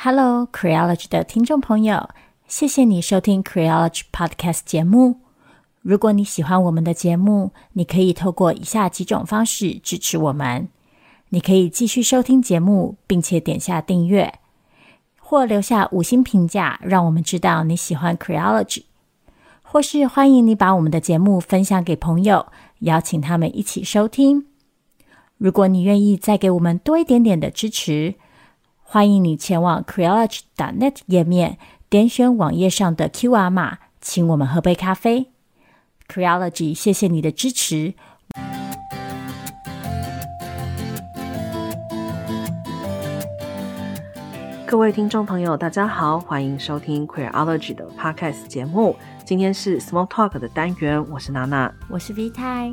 Hello, Creology 的听众朋友，谢谢你收听 Creology Podcast 节目。如果你喜欢我们的节目，你可以透过以下几种方式支持我们：你可以继续收听节目，并且点下订阅，或留下五星评价，让我们知道你喜欢 Creology；或是欢迎你把我们的节目分享给朋友，邀请他们一起收听。如果你愿意再给我们多一点点的支持，欢迎你前往 Creology.net 页面，点选网页上的 QR 码，请我们喝杯咖啡。Creology，谢谢你的支持。各位听众朋友，大家好，欢迎收听 Creology 的 Podcast 节目。今天是 Small Talk 的单元，我是娜娜，我是 V 太。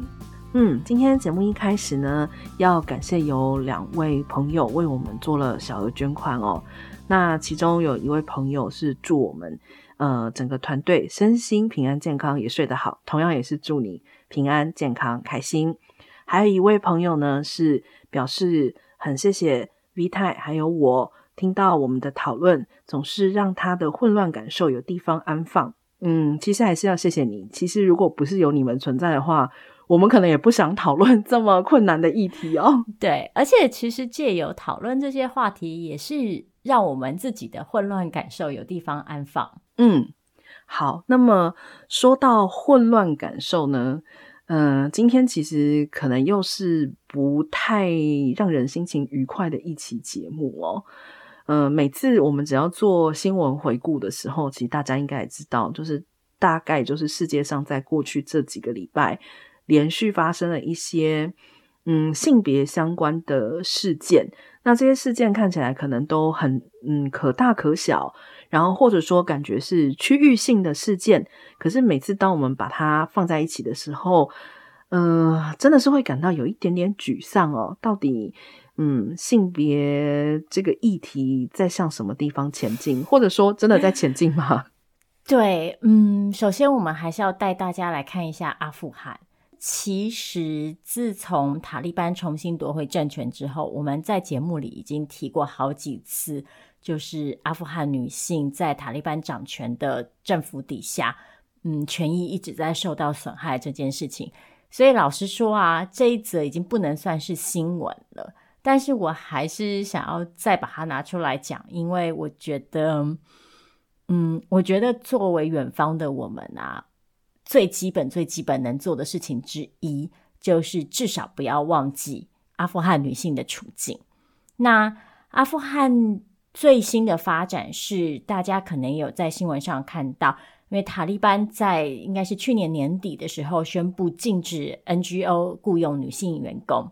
嗯，今天节目一开始呢，要感谢有两位朋友为我们做了小额捐款哦。那其中有一位朋友是祝我们呃整个团队身心平安健康，也睡得好，同样也是祝你平安健康开心。还有一位朋友呢是表示很谢谢 V 太还有我听到我们的讨论，总是让他的混乱感受有地方安放。嗯，其实还是要谢谢你。其实如果不是有你们存在的话，我们可能也不想讨论这么困难的议题哦。对，而且其实借由讨论这些话题，也是让我们自己的混乱感受有地方安放。嗯，好。那么说到混乱感受呢，嗯、呃，今天其实可能又是不太让人心情愉快的一期节目哦。嗯、呃，每次我们只要做新闻回顾的时候，其实大家应该也知道，就是大概就是世界上在过去这几个礼拜。连续发生了一些嗯性别相关的事件，那这些事件看起来可能都很嗯可大可小，然后或者说感觉是区域性的事件，可是每次当我们把它放在一起的时候，呃，真的是会感到有一点点沮丧哦。到底嗯性别这个议题在向什么地方前进，或者说真的在前进吗？对，嗯，首先我们还是要带大家来看一下阿富汗。其实，自从塔利班重新夺回政权之后，我们在节目里已经提过好几次，就是阿富汗女性在塔利班掌权的政府底下，嗯，权益一直在受到损害这件事情。所以，老实说啊，这一则已经不能算是新闻了。但是我还是想要再把它拿出来讲，因为我觉得，嗯，我觉得作为远方的我们啊。最基本、最基本能做的事情之一，就是至少不要忘记阿富汗女性的处境。那阿富汗最新的发展是，大家可能有在新闻上看到，因为塔利班在应该是去年年底的时候宣布禁止 NGO 雇佣女性员工。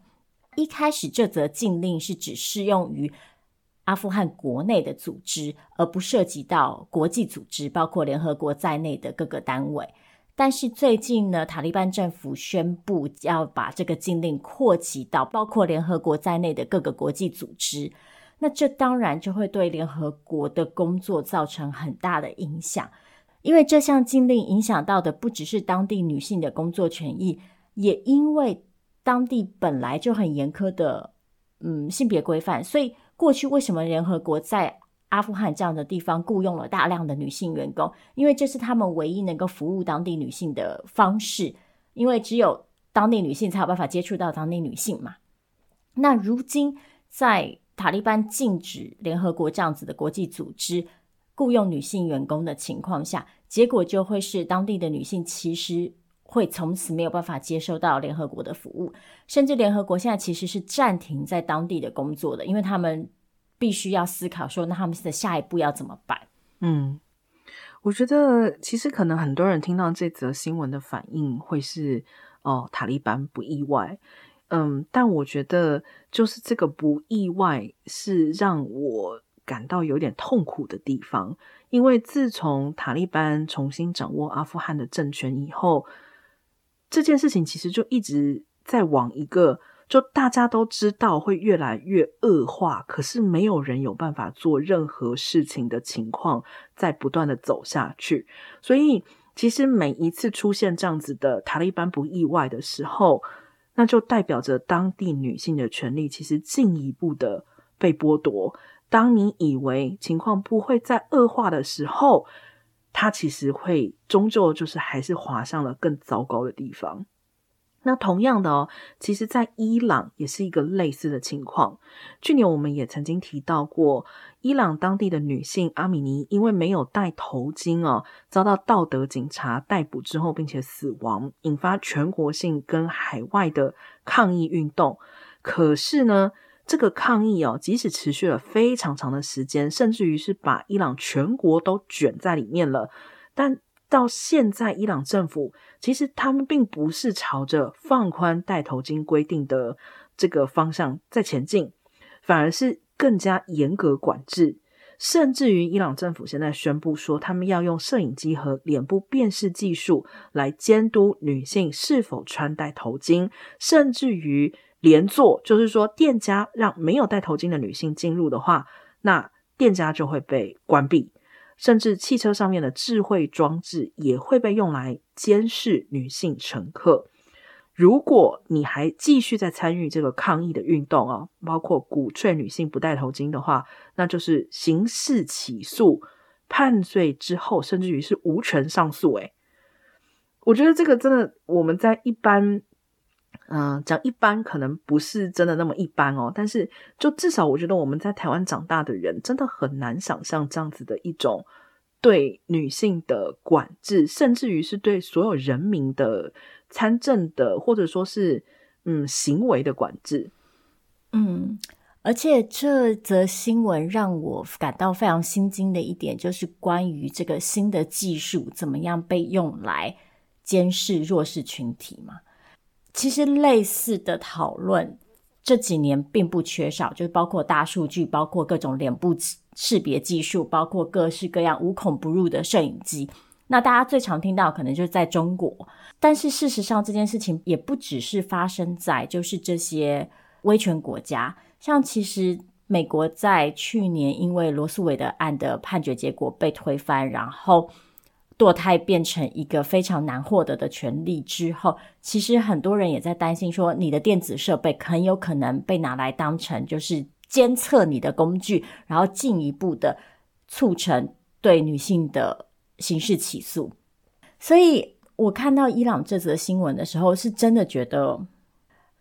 一开始这则禁令是只适用于阿富汗国内的组织，而不涉及到国际组织，包括联合国在内的各个单位。但是最近呢，塔利班政府宣布要把这个禁令扩及到包括联合国在内的各个国际组织，那这当然就会对联合国的工作造成很大的影响，因为这项禁令影响到的不只是当地女性的工作权益，也因为当地本来就很严苛的嗯性别规范，所以过去为什么联合国在阿富汗这样的地方雇佣了大量的女性员工，因为这是他们唯一能够服务当地女性的方式，因为只有当地女性才有办法接触到当地女性嘛。那如今在塔利班禁止联合国这样子的国际组织雇佣女性员工的情况下，结果就会是当地的女性其实会从此没有办法接受到联合国的服务，甚至联合国现在其实是暂停在当地的工作的，因为他们。必须要思考说，那他们的下一步要怎么办？嗯，我觉得其实可能很多人听到这则新闻的反应会是哦，塔利班不意外。嗯，但我觉得就是这个不意外是让我感到有点痛苦的地方，因为自从塔利班重新掌握阿富汗的政权以后，这件事情其实就一直在往一个。就大家都知道会越来越恶化，可是没有人有办法做任何事情的情况，在不断的走下去。所以，其实每一次出现这样子的塔利班不意外的时候，那就代表着当地女性的权利其实进一步的被剥夺。当你以为情况不会再恶化的时候，它其实会终究就是还是滑向了更糟糕的地方。那同样的哦，其实，在伊朗也是一个类似的情况。去年我们也曾经提到过，伊朗当地的女性阿米尼因为没有戴头巾哦，遭到道德警察逮捕之后，并且死亡，引发全国性跟海外的抗议运动。可是呢，这个抗议哦，即使持续了非常长的时间，甚至于是把伊朗全国都卷在里面了，但。到现在，伊朗政府其实他们并不是朝着放宽戴头巾规定的这个方向在前进，反而是更加严格管制。甚至于，伊朗政府现在宣布说，他们要用摄影机和脸部辨识技术来监督女性是否穿戴头巾，甚至于连坐，就是说，店家让没有戴头巾的女性进入的话，那店家就会被关闭。甚至汽车上面的智慧装置也会被用来监视女性乘客。如果你还继续在参与这个抗议的运动啊，包括鼓吹女性不戴头巾的话，那就是刑事起诉、判罪之后，甚至于是无权上诉。诶，我觉得这个真的，我们在一般，嗯、讲一般可能不是真的那么一般哦，但是就至少我觉得我们在台湾长大的人，真的很难想象这样子的一种对女性的管制，甚至于是对所有人民的参政的或者说是嗯行为的管制。嗯，而且这则新闻让我感到非常心惊的一点，就是关于这个新的技术怎么样被用来监视弱势群体嘛。其实类似的讨论这几年并不缺少，就是包括大数据，包括各种脸部识别技术，包括各式各样无孔不入的摄影机。那大家最常听到可能就是在中国，但是事实上这件事情也不只是发生在就是这些威权国家，像其实美国在去年因为罗诉韦德案的判决结果被推翻，然后。堕胎变成一个非常难获得的权利之后，其实很多人也在担心说，你的电子设备很有可能被拿来当成就是监测你的工具，然后进一步的促成对女性的刑事起诉。所以我看到伊朗这则新闻的时候，是真的觉得，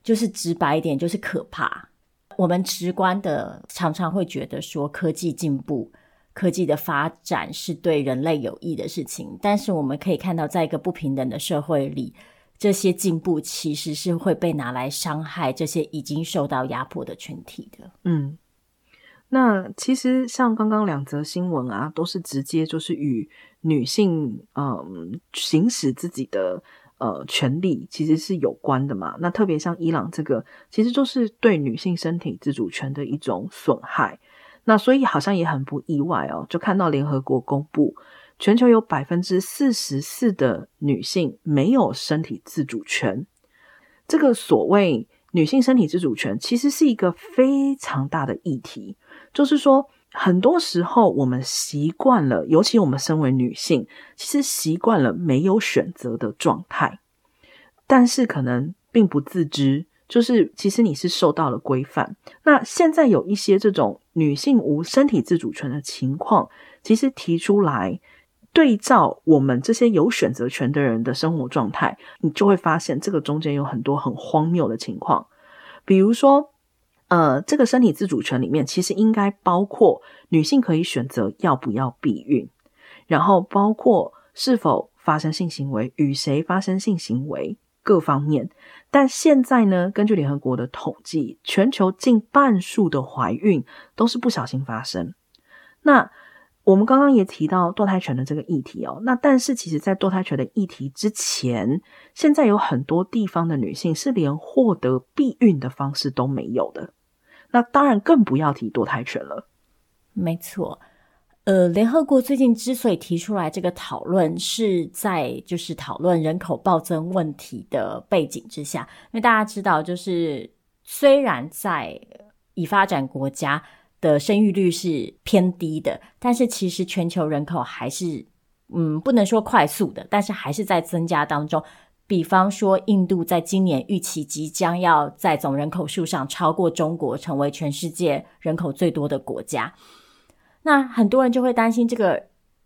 就是直白一点，就是可怕。我们直观的常常会觉得说，科技进步。科技的发展是对人类有益的事情，但是我们可以看到，在一个不平等的社会里，这些进步其实是会被拿来伤害这些已经受到压迫的群体的。嗯，那其实像刚刚两则新闻啊，都是直接就是与女性嗯行使自己的呃权利其实是有关的嘛。那特别像伊朗这个，其实就是对女性身体自主权的一种损害。那所以好像也很不意外哦，就看到联合国公布，全球有百分之四十四的女性没有身体自主权。这个所谓女性身体自主权，其实是一个非常大的议题。就是说，很多时候我们习惯了，尤其我们身为女性，其实习惯了没有选择的状态，但是可能并不自知。就是其实你是受到了规范。那现在有一些这种女性无身体自主权的情况，其实提出来对照我们这些有选择权的人的生活状态，你就会发现这个中间有很多很荒谬的情况。比如说，呃，这个身体自主权里面其实应该包括女性可以选择要不要避孕，然后包括是否发生性行为，与谁发生性行为。各方面，但现在呢，根据联合国的统计，全球近半数的怀孕都是不小心发生。那我们刚刚也提到堕胎权的这个议题哦，那但是其实，在堕胎权的议题之前，现在有很多地方的女性是连获得避孕的方式都没有的。那当然更不要提堕胎权了。没错。呃，联合国最近之所以提出来这个讨论，是在就是讨论人口暴增问题的背景之下，因为大家知道，就是虽然在已发展国家的生育率是偏低的，但是其实全球人口还是，嗯，不能说快速的，但是还是在增加当中。比方说，印度在今年预期即将要在总人口数上超过中国，成为全世界人口最多的国家。那很多人就会担心这个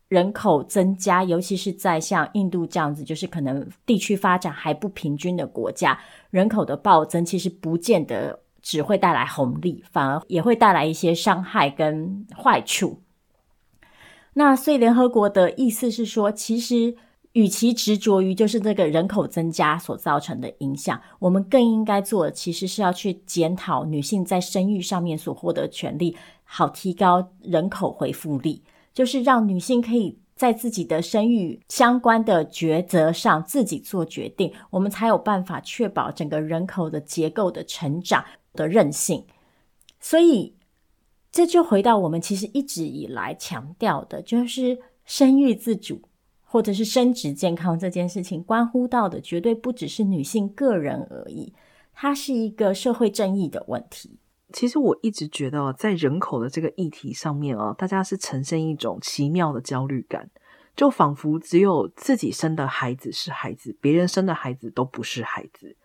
人口增加，尤其是在像印度这样子，就是可能地区发展还不平均的国家，人口的暴增其实不见得只会带来红利，反而也会带来一些伤害跟坏处。那所以联合国的意思是说，其实。与其执着于就是这个人口增加所造成的影响，我们更应该做的其实是要去检讨女性在生育上面所获得权利，好提高人口回复力，就是让女性可以在自己的生育相关的抉择上自己做决定，我们才有办法确保整个人口的结构的成长的韧性。所以这就回到我们其实一直以来强调的，就是生育自主。或者是生殖健康这件事情，关乎到的绝对不只是女性个人而已，它是一个社会正义的问题。其实我一直觉得，在人口的这个议题上面啊，大家是呈现一种奇妙的焦虑感，就仿佛只有自己生的孩子是孩子，别人生的孩子都不是孩子。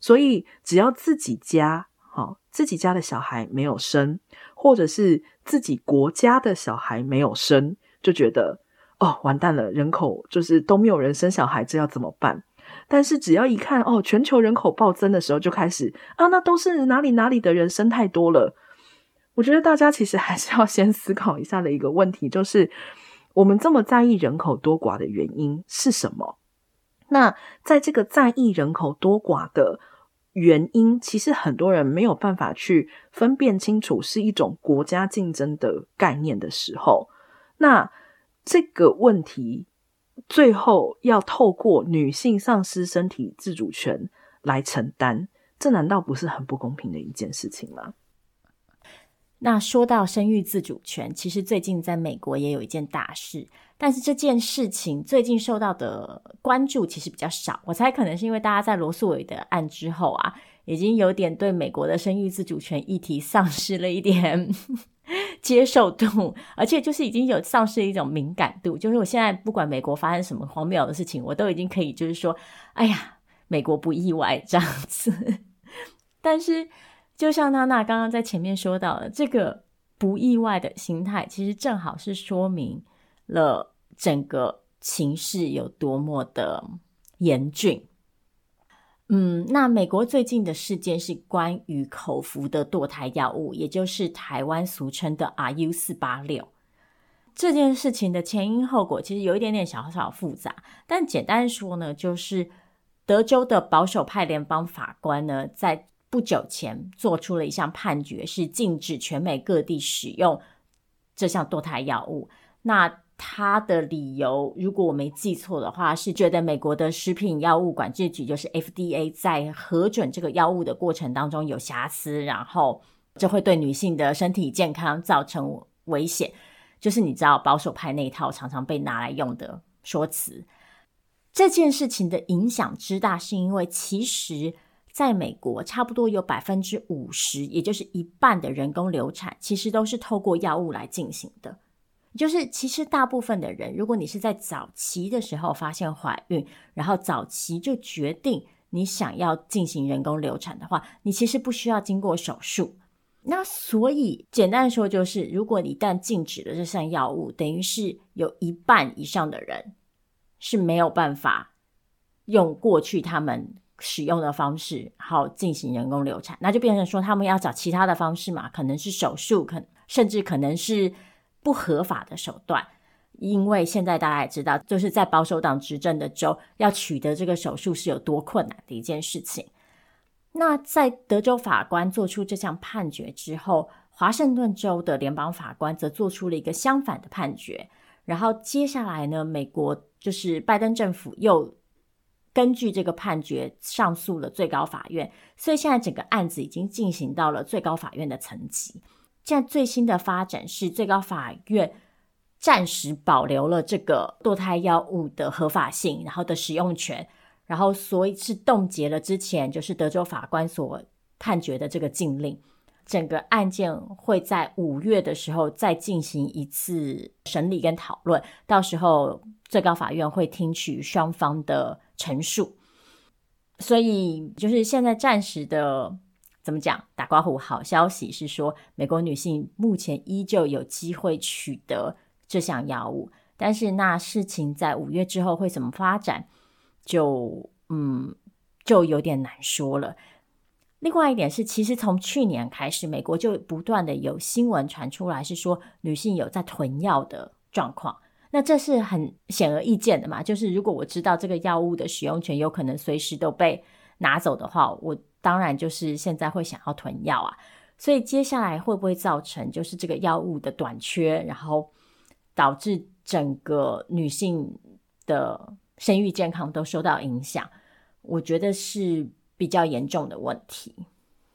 所以，只要自己家，好，自己家的小孩没有生，或者是自己国家的小孩没有生，就觉得。哦，完蛋了！人口就是都没有人生小孩，这要怎么办？但是只要一看哦，全球人口暴增的时候，就开始啊，那都是哪里哪里的人生太多了。我觉得大家其实还是要先思考一下的一个问题，就是我们这么在意人口多寡的原因是什么？那在这个在意人口多寡的原因，其实很多人没有办法去分辨清楚是一种国家竞争的概念的时候，那。这个问题最后要透过女性丧失身体自主权来承担，这难道不是很不公平的一件事情吗？那说到生育自主权，其实最近在美国也有一件大事，但是这件事情最近受到的关注其实比较少。我猜可能是因为大家在罗诉韦的案之后啊，已经有点对美国的生育自主权议题丧失了一点。接受度，而且就是已经有丧失一种敏感度，就是我现在不管美国发生什么荒谬的事情，我都已经可以就是说，哎呀，美国不意外这样子。但是，就像娜娜刚刚在前面说到的，这个不意外的心态，其实正好是说明了整个情势有多么的严峻。嗯，那美国最近的事件是关于口服的堕胎药物，也就是台湾俗称的 RU 四八六。这件事情的前因后果其实有一点点小小复杂，但简单说呢，就是德州的保守派联邦法官呢，在不久前做出了一项判决，是禁止全美各地使用这项堕胎药物。那他的理由，如果我没记错的话，是觉得美国的食品药物管制局，就是 FDA，在核准这个药物的过程当中有瑕疵，然后这会对女性的身体健康造成危险。就是你知道保守派那一套常常被拿来用的说辞。这件事情的影响之大，是因为其实在美国，差不多有百分之五十，也就是一半的人工流产，其实都是透过药物来进行的。就是其实大部分的人，如果你是在早期的时候发现怀孕，然后早期就决定你想要进行人工流产的话，你其实不需要经过手术。那所以简单说就是，如果你一旦禁止了这项药物，等于是有一半以上的人是没有办法用过去他们使用的方式好进行人工流产，那就变成说他们要找其他的方式嘛，可能是手术，可甚至可能是。不合法的手段，因为现在大家也知道，就是在保守党执政的州，要取得这个手术是有多困难的一件事情。那在德州法官做出这项判决之后，华盛顿州的联邦法官则做出了一个相反的判决。然后接下来呢，美国就是拜登政府又根据这个判决上诉了最高法院，所以现在整个案子已经进行到了最高法院的层级。现在最新的发展是，最高法院暂时保留了这个堕胎药物的合法性，然后的使用权，然后所以是冻结了之前就是德州法官所判决的这个禁令。整个案件会在五月的时候再进行一次审理跟讨论，到时候最高法院会听取双方的陈述。所以就是现在暂时的怎么讲打刮胡好消息是说，美国女性目前依旧有机会取得这项药物，但是那事情在五月之后会怎么发展，就嗯就有点难说了。另外一点是，其实从去年开始，美国就不断的有新闻传出来，是说女性有在囤药的状况。那这是很显而易见的嘛，就是如果我知道这个药物的使用权有可能随时都被拿走的话，我当然就是现在会想要囤药啊。所以接下来会不会造成就是这个药物的短缺，然后导致整个女性的生育健康都受到影响？我觉得是比较严重的问题。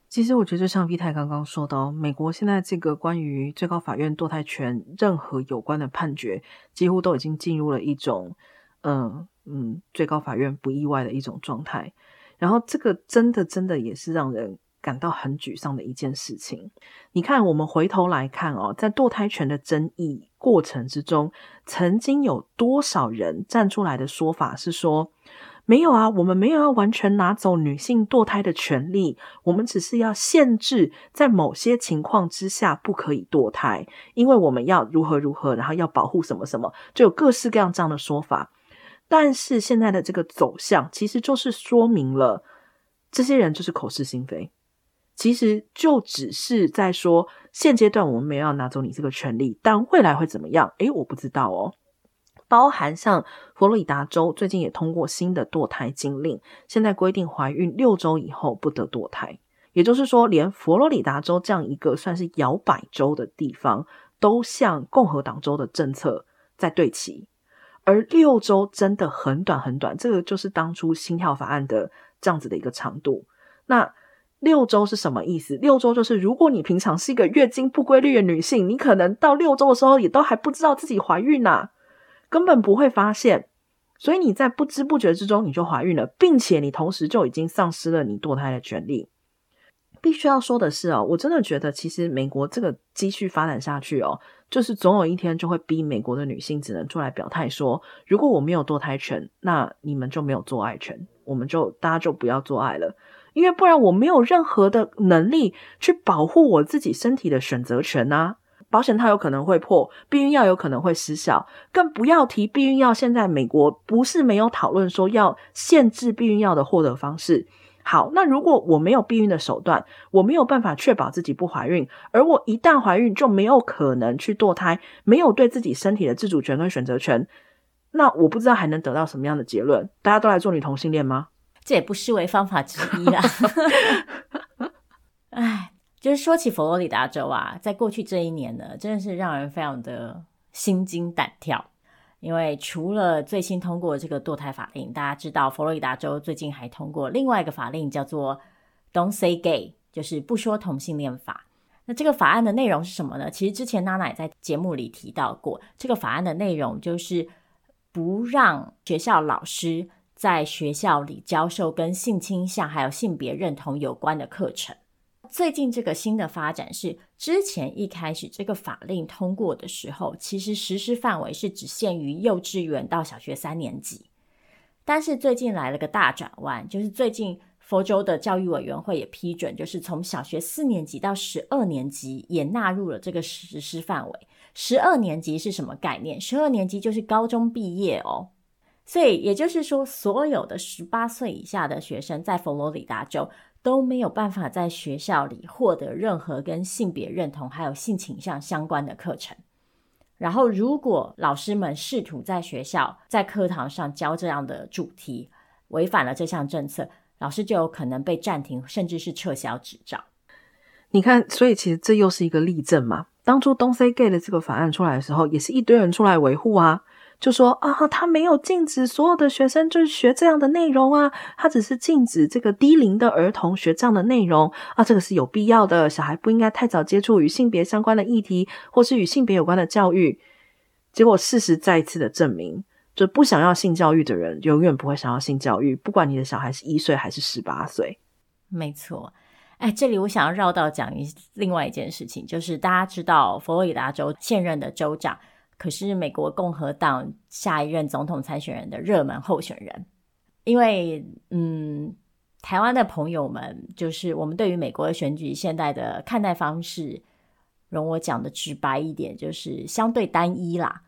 其实我觉得，就像 V 太刚刚说的，美国现在这个关于最高法院堕胎权任何有关的判决，几乎都已经进入了一种，嗯嗯，最高法院不意外的一种状态。然后这个真的真的也是让人感到很沮丧的一件事情。你看，我们回头来看哦，在堕胎权的争议过程之中，曾经有多少人站出来的说法是说，没有啊，我们没有要完全拿走女性堕胎的权利，我们只是要限制在某些情况之下不可以堕胎，因为我们要如何如何，然后要保护什么什么，就有各式各样这样的说法。但是现在的这个走向，其实就是说明了这些人就是口是心非，其实就只是在说现阶段我们没有要拿走你这个权利，但未来会怎么样？诶，我不知道哦。包含像佛罗里达州最近也通过新的堕胎禁令，现在规定怀孕六周以后不得堕胎。也就是说，连佛罗里达州这样一个算是摇摆州的地方，都向共和党州的政策在对齐。而六周真的很短很短，这个就是当初心跳法案的这样子的一个长度。那六周是什么意思？六周就是如果你平常是一个月经不规律的女性，你可能到六周的时候也都还不知道自己怀孕呢、根本不会发现，所以你在不知不觉之中你就怀孕了，并且你同时就已经丧失了你堕胎的权利。必须要说的是哦，我真的觉得其实美国这个继续发展下去哦，就是总有一天就会逼美国的女性只能出来表态说，如果我没有堕胎权，那你们就没有做爱权，我们就大家就不要做爱了，因为不然我没有任何的能力去保护我自己身体的选择权呐。保险套有可能会破，避孕药有可能会失效，更不要提避孕药。现在美国不是没有讨论说要限制避孕药的获得方式。好，那如果我没有避孕的手段，我没有办法确保自己不怀孕，而我一旦怀孕就没有可能去堕胎，没有对自己身体的自主权跟选择权，那我不知道还能得到什么样的结论？大家都来做女同性恋吗？这也不失为方法之一啦。哎。就是说起佛罗里达州啊，在过去这一年呢，真的是让人非常的心惊胆跳。因为除了最新通过这个堕胎法令，大家知道佛罗里达州最近还通过另外一个法令，叫做 “Don't Say Gay”，就是不说同性恋法。那这个法案的内容是什么呢？其实之前娜娜也在节目里提到过，这个法案的内容就是不让学校老师在学校里教授跟性倾向还有性别认同有关的课程。最近这个新的发展是，之前一开始这个法令通过的时候，其实实施范围是只限于幼稚园到小学三年级。但是最近来了个大转弯，就是最近佛州的教育委员会也批准，就是从小学四年级到十二年级也纳入了这个实施范围。十二年级是什么概念？十二年级就是高中毕业哦。所以也就是说，所有的十八岁以下的学生在佛罗里达州。都没有办法在学校里获得任何跟性别认同还有性倾向相关的课程。然后，如果老师们试图在学校在课堂上教这样的主题，违反了这项政策，老师就有可能被暂停，甚至是撤销执照。你看，所以其实这又是一个例证嘛。当初 Don't Say Gay 的这个法案出来的时候，也是一堆人出来维护啊。就说啊，他没有禁止所有的学生就是学这样的内容啊，他只是禁止这个低龄的儿童学这样的内容啊，这个是有必要的。小孩不应该太早接触与性别相关的议题，或是与性别有关的教育。结果事实再一次的证明，就不想要性教育的人，永远不会想要性教育，不管你的小孩是一岁还是十八岁。没错，哎，这里我想要绕道讲一另外一件事情，就是大家知道佛罗里达州现任的州长。可是美国共和党下一任总统参选人的热门候选人，因为嗯，台湾的朋友们，就是我们对于美国的选举现在的看待方式，容我讲的直白一点，就是相对单一啦。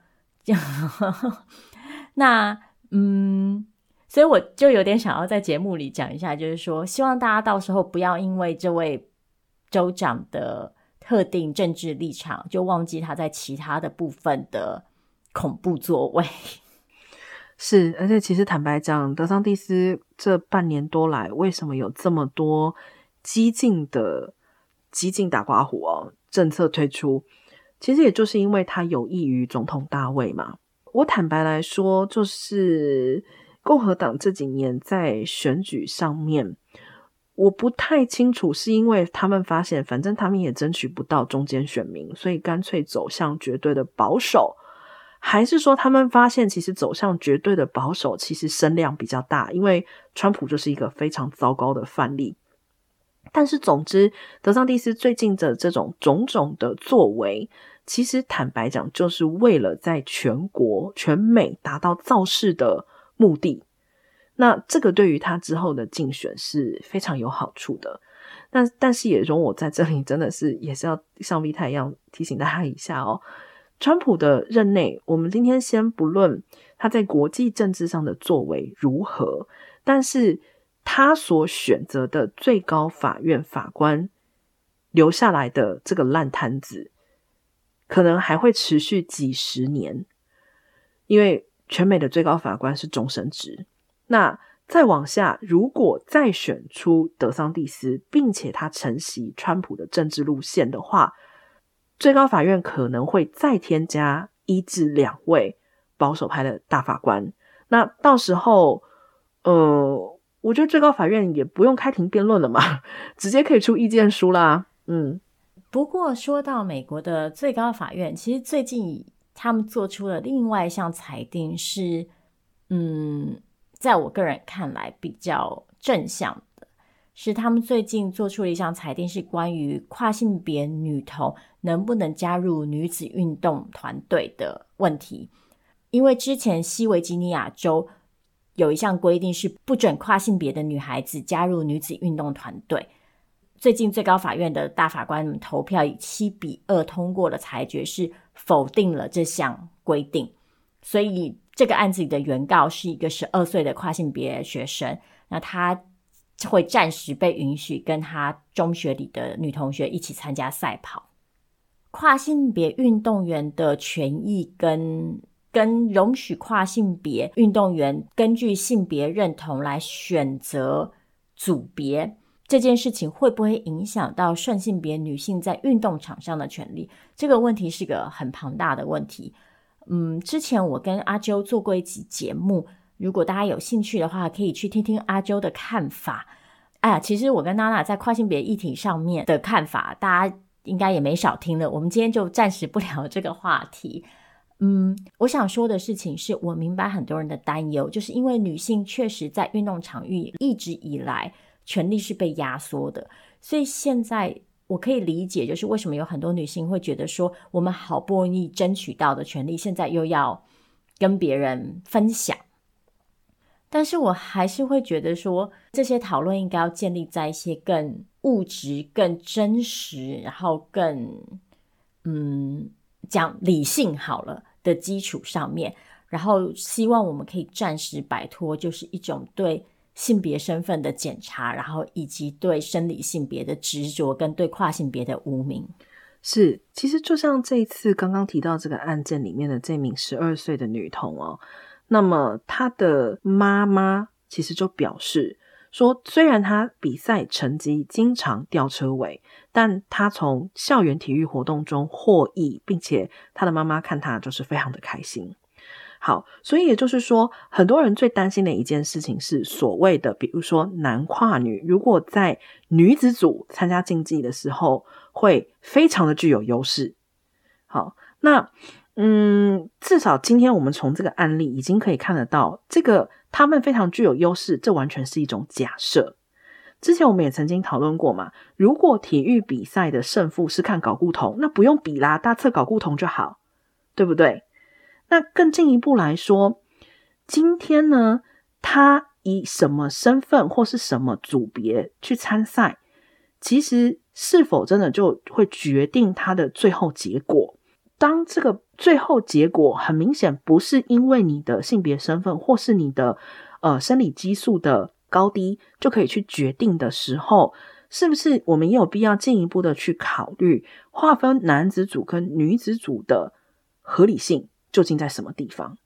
那嗯，所以我就有点想要在节目里讲一下，就是说，希望大家到时候不要因为这位州长的特定政治立场，就忘记他在其他的部分的恐怖作为。是，而且其实坦白讲，德桑蒂斯这半年多来，为什么有这么多激进的激进打刮胡哦政策推出？其实也就是因为他有益于总统大位嘛。我坦白来说，就是共和党这几年在选举上面，我不太清楚，是因为他们发现，反正他们也争取不到中间选民，所以干脆走向绝对的保守，还是说他们发现，其实走向绝对的保守，其实声量比较大，因为川普就是一个非常糟糕的范例。但是总之，德桑蒂斯最近的这种种种的作为。其实坦白讲，就是为了在全国、全美达到造势的目的。那这个对于他之后的竞选是非常有好处的。但但是也容我在这里真的是也是要像 Vita 一样提醒大家一下哦。川普的任内，我们今天先不论他在国际政治上的作为如何，但是他所选择的最高法院法官留下来的这个烂摊子。可能还会持续几十年，因为全美的最高法官是终身制。那再往下，如果再选出德桑蒂斯，并且他承袭川普的政治路线的话，最高法院可能会再添加一至两位保守派的大法官。那到时候，呃，我觉得最高法院也不用开庭辩论了嘛，直接可以出意见书啦。嗯。不过说到美国的最高法院，其实最近他们做出了另外一项裁定，是嗯，在我个人看来比较正向的，是他们最近做出了一项裁定，是关于跨性别女童能不能加入女子运动团队的问题。因为之前西维吉尼亚州有一项规定，是不准跨性别的女孩子加入女子运动团队。最近最高法院的大法官们投票以七比二通过了裁决，是否定了这项规定。所以这个案子里的原告是一个十二岁的跨性别学生，那他会暂时被允许跟他中学里的女同学一起参加赛跑。跨性别运动员的权益跟跟容许跨性别运动员根据性别认同来选择组别。这件事情会不会影响到顺性别女性在运动场上的权利？这个问题是个很庞大的问题。嗯，之前我跟阿啾做过一集节目，如果大家有兴趣的话，可以去听听阿啾的看法。哎呀，其实我跟娜娜在跨性别议题上面的看法，大家应该也没少听了。我们今天就暂时不聊这个话题。嗯，我想说的事情是我明白很多人的担忧，就是因为女性确实在运动场域一直以来。权利是被压缩的，所以现在我可以理解，就是为什么有很多女性会觉得说，我们好不容易争取到的权利，现在又要跟别人分享。但是我还是会觉得说，这些讨论应该要建立在一些更物质、更真实，然后更嗯讲理性好了的基础上面，然后希望我们可以暂时摆脱，就是一种对。性别身份的检查，然后以及对生理性别的执着，跟对跨性别的污名，是其实就像这一次刚刚提到这个案件里面的这名十二岁的女童哦，那么她的妈妈其实就表示说，虽然她比赛成绩经常吊车尾，但她从校园体育活动中获益，并且她的妈妈看她就是非常的开心。好，所以也就是说，很多人最担心的一件事情是所谓的，比如说男跨女，如果在女子组参加竞技的时候，会非常的具有优势。好，那嗯，至少今天我们从这个案例已经可以看得到，这个他们非常具有优势，这完全是一种假设。之前我们也曾经讨论过嘛，如果体育比赛的胜负是看睾固酮，那不用比啦，大测睾固酮就好，对不对？那更进一步来说，今天呢，他以什么身份或是什么组别去参赛，其实是否真的就会决定他的最后结果。当这个最后结果很明显不是因为你的性别身份或是你的呃生理激素的高低就可以去决定的时候，是不是我们也有必要进一步的去考虑划分男子组跟女子组的合理性究竟在什么地方？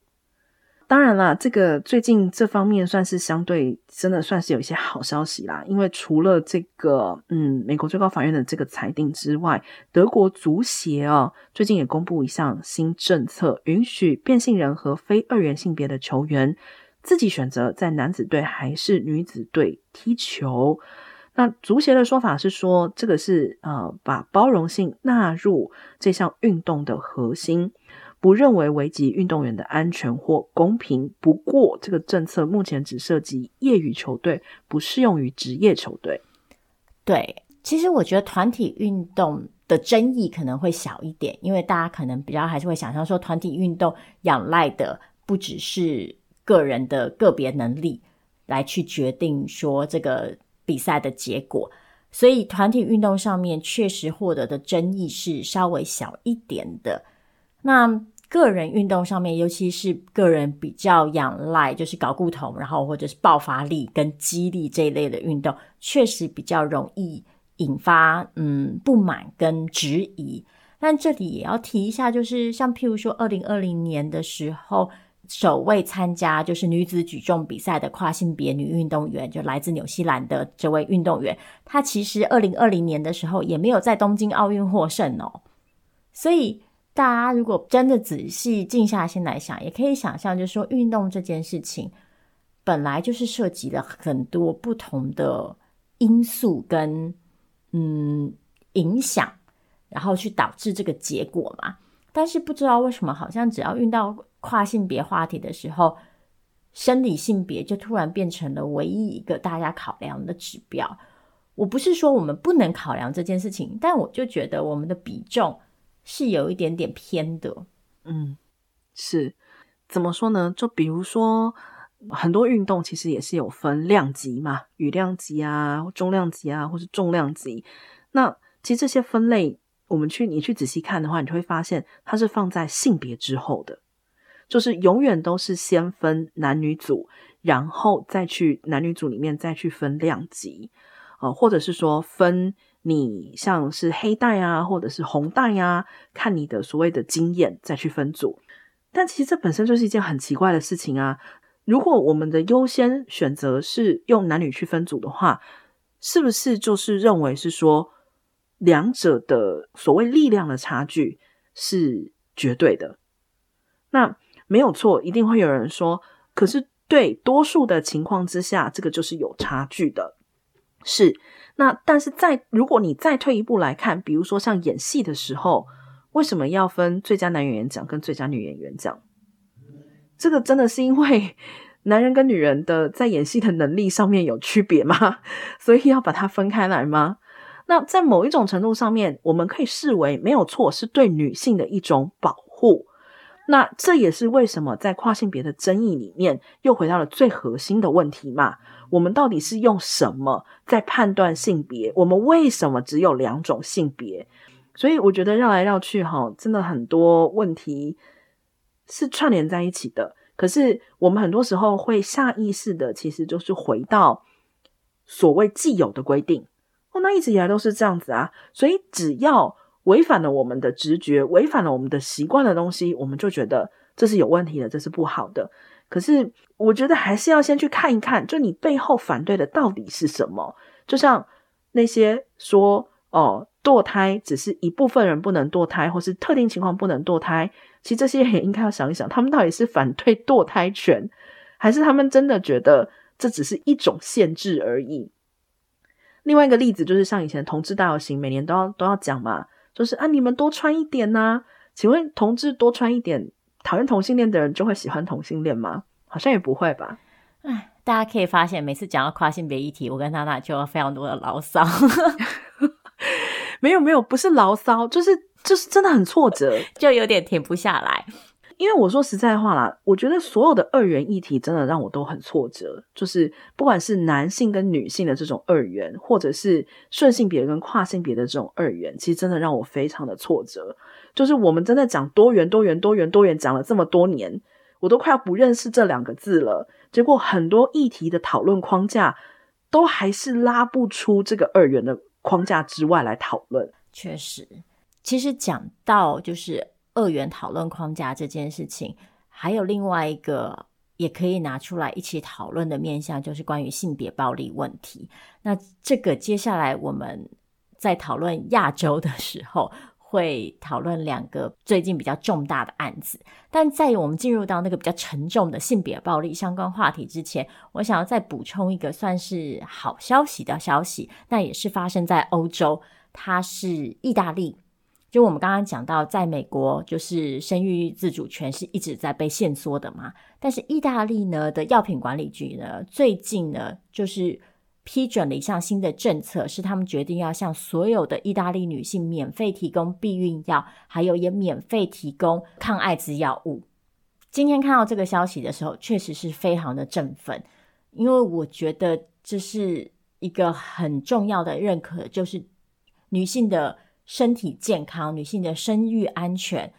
当然啦，这个最近这方面算是相对真的算是有一些好消息啦，因为除了这个嗯美国最高法院的这个裁定之外，德国足协啊最近也公布一项新政策，允许变性人和非二元性别的球员自己选择在男子队还是女子队踢球。那足协的说法是说，这个是呃把包容性纳入这项运动的核心。不认为危及运动员的安全或公平。不过，这个政策目前只涉及业余球队，不适用于职业球队。对，其实我觉得团体运动的争议可能会小一点，因为大家可能比较还是会想象说，团体运动仰赖的不只是个人的个别能力来去决定说这个比赛的结果，所以团体运动上面确实获得的争议是稍微小一点的。那个人运动上面，尤其是个人比较仰赖，就是搞固酮，然后或者是爆发力跟肌力这一类的运动，确实比较容易引发嗯不满跟质疑。但这里也要提一下，就是像譬如说，二零二零年的时候，首位参加就是女子举重比赛的跨性别女运动员，就来自纽西兰的这位运动员，她其实二零二零年的时候也没有在东京奥运获胜哦，所以。大家如果真的仔细静下心来想，也可以想象，就是说运动这件事情本来就是涉及了很多不同的因素跟嗯影响，然后去导致这个结果嘛。但是不知道为什么，好像只要运到跨性别话题的时候，生理性别就突然变成了唯一一个大家考量的指标。我不是说我们不能考量这件事情，但我就觉得我们的比重。是有一点点偏的，嗯，是怎么说呢？就比如说，很多运动其实也是有分量级嘛，羽量级啊、中量级啊，或是重量级。那其实这些分类，我们去你去仔细看的话，你就会发现它是放在性别之后的，就是永远都是先分男女组，然后再去男女组里面再去分量级，呃，或者是说分。你像是黑带啊，或者是红带呀，看你的所谓的经验再去分组。但其实这本身就是一件很奇怪的事情啊！如果我们的优先选择是用男女去分组的话，是不是就是认为是说两者的所谓力量的差距是绝对的？那没有错，一定会有人说，可是对多数的情况之下，这个就是有差距的，是。那但是再如果你再退一步来看，比如说像演戏的时候，为什么要分最佳男演员奖跟最佳女演员奖？这个真的是因为 男人跟女人的在演戏的能力上面有区别吗？所以要把它分开来吗？那在某一种程度上面，我们可以视为没有错，是对女性的一种保护。那这也是为什么在跨性别的争议里面，又回到了最核心的问题嘛。我们到底是用什么在判断性别？我们为什么只有两种性别？所以我觉得绕来绕去，哈，真的很多问题是串联在一起的。可是我们很多时候会下意识的，其实就是回到所谓既有的规定。哦，那一直以来都是这样子啊。所以只要违反了我们的直觉，违反了我们的习惯的东西，我们就觉得这是有问题的，这是不好的。可是，我觉得还是要先去看一看，就你背后反对的到底是什么？就像那些说哦，堕胎只是一部分人不能堕胎，或是特定情况不能堕胎，其实这些也应该要想一想，他们到底是反对堕胎权，还是他们真的觉得这只是一种限制而已？另外一个例子就是像以前同志大游行，每年都要都要讲嘛，就是啊，你们多穿一点呐、请问同志多穿一点？讨厌同性恋的人就会喜欢同性恋吗？好像也不会吧。哎，大家可以发现，每次讲到跨性别议题，我跟娜娜就有非常多的牢骚。没有没有，不是牢骚，就是就是真的很挫折，就有点停不下来。因为我说实在话啦，我觉得所有的二元议题真的让我都很挫折。就是不管是男性跟女性的这种二元，或者是顺性别跟跨性别的这种二元，其实真的让我非常的挫折。就是我们真的讲多元、多元、多元、多元，讲了这么多年，我都快要不认识这两个字了。结果很多议题的讨论框架，都还是拉不出这个二元的框架之外来讨论。确实，其实讲到就是。二元讨论框架这件事情，还有另外一个也可以拿出来一起讨论的面向，就是关于性别暴力问题。那这个接下来我们在讨论亚洲的时候，会讨论两个最近比较重大的案子。但在我们进入到那个比较沉重的性别暴力相关话题之前，我想要再补充一个算是好消息的消息，那也是发生在欧洲，它是意大利。就我们刚刚讲到，在美国就是生育自主权是一直在被限缩的嘛，但是意大利呢的药品管理局呢，最近呢就是批准了一项新的政策，是他们决定要向所有的意大利女性免费提供避孕药，还有也免费提供抗艾滋药物。今天看到这个消息的时候，确实是非常的振奋，因为我觉得这是一个很重要的认可，就是女性的。身体健康、女性的生育安全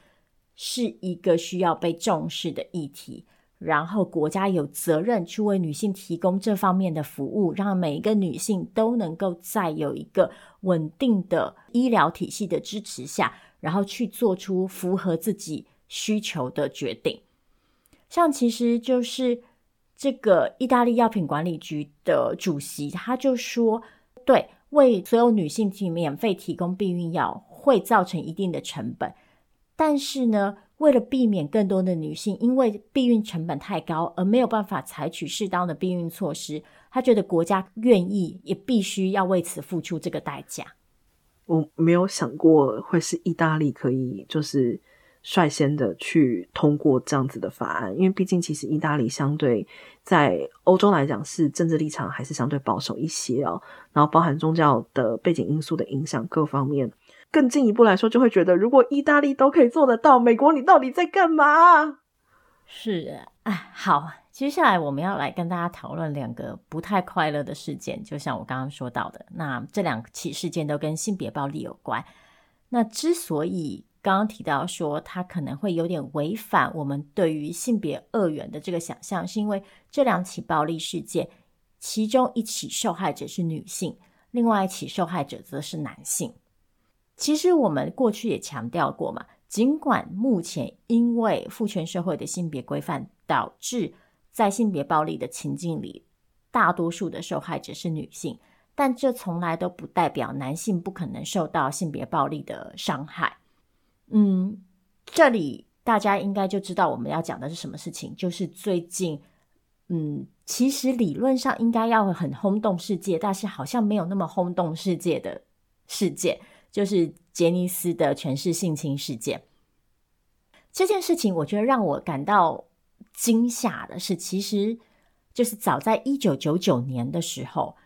是一个需要被重视的议题，然后国家有责任去为女性提供这方面的服务，让每一个女性都能够在有一个稳定的医疗体系的支持下，然后去做出符合自己需求的决定。像其实就是这个意大利药品管理局的主席，他就说，对。为所有女性提免费提供避孕药会造成一定的成本，但是呢，为了避免更多的女性因为避孕成本太高而没有办法采取适当的避孕措施，他觉得国家愿意也必须要为此付出这个代价。我没有想过会是意大利可以就是。率先的去通过这样子的法案，因为毕竟其实意大利相对在欧洲来讲是政治立场还是相对保守一些哦，然后包含宗教的背景因素的影响各方面，更进一步来说就会觉得，如果意大利都可以做得到，美国你到底在干嘛？是，哎，好，接下来我们要来跟大家讨论两个不太快乐的事件，就像我刚刚说到的，那这两起事件都跟性别暴力有关，那之所以。刚刚提到说，他可能会有点违反我们对于性别二元的这个想象，是因为这两起暴力事件，其中一起受害者是女性，另外一起受害者则是男性。其实我们过去也强调过嘛，尽管目前因为父权社会的性别规范，导致在性别暴力的情境里，大多数的受害者是女性，但这从来都不代表男性不可能受到性别暴力的伤害。嗯，这里大家应该就知道我们要讲的是什么事情，就是最近，嗯，其实理论上应该要很轰动世界，但是好像没有那么轰动世界的事件，就是杰尼斯的权势性侵事件。这件事情，我觉得让我感到惊吓的是，其实就是早在一九九九年的时候，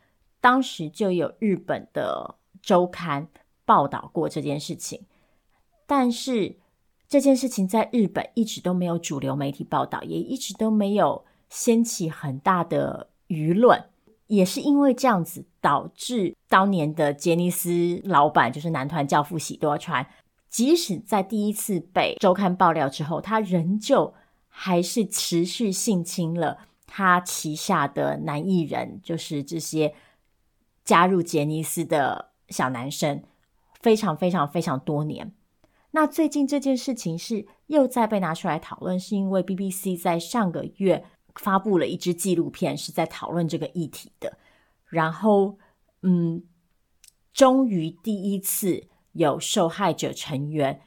当时就有日本的周刊报道过这件事情。但是这件事情在日本一直都没有主流媒体报道，也一直都没有掀起很大的舆论。也是因为这样子，导致当年的杰尼斯老板，就是男团教父喜多川，即使在第一次被周刊爆料之后，他仍旧还是持续性侵了他旗下的男艺人，就是这些加入杰尼斯的小男生，非常非常非常多年。那最近这件事情是又再被拿出来讨论，是因为 BBC 在上个月发布了一支纪录片，是在讨论这个议题的。然后，嗯，终于第一次有受害者成员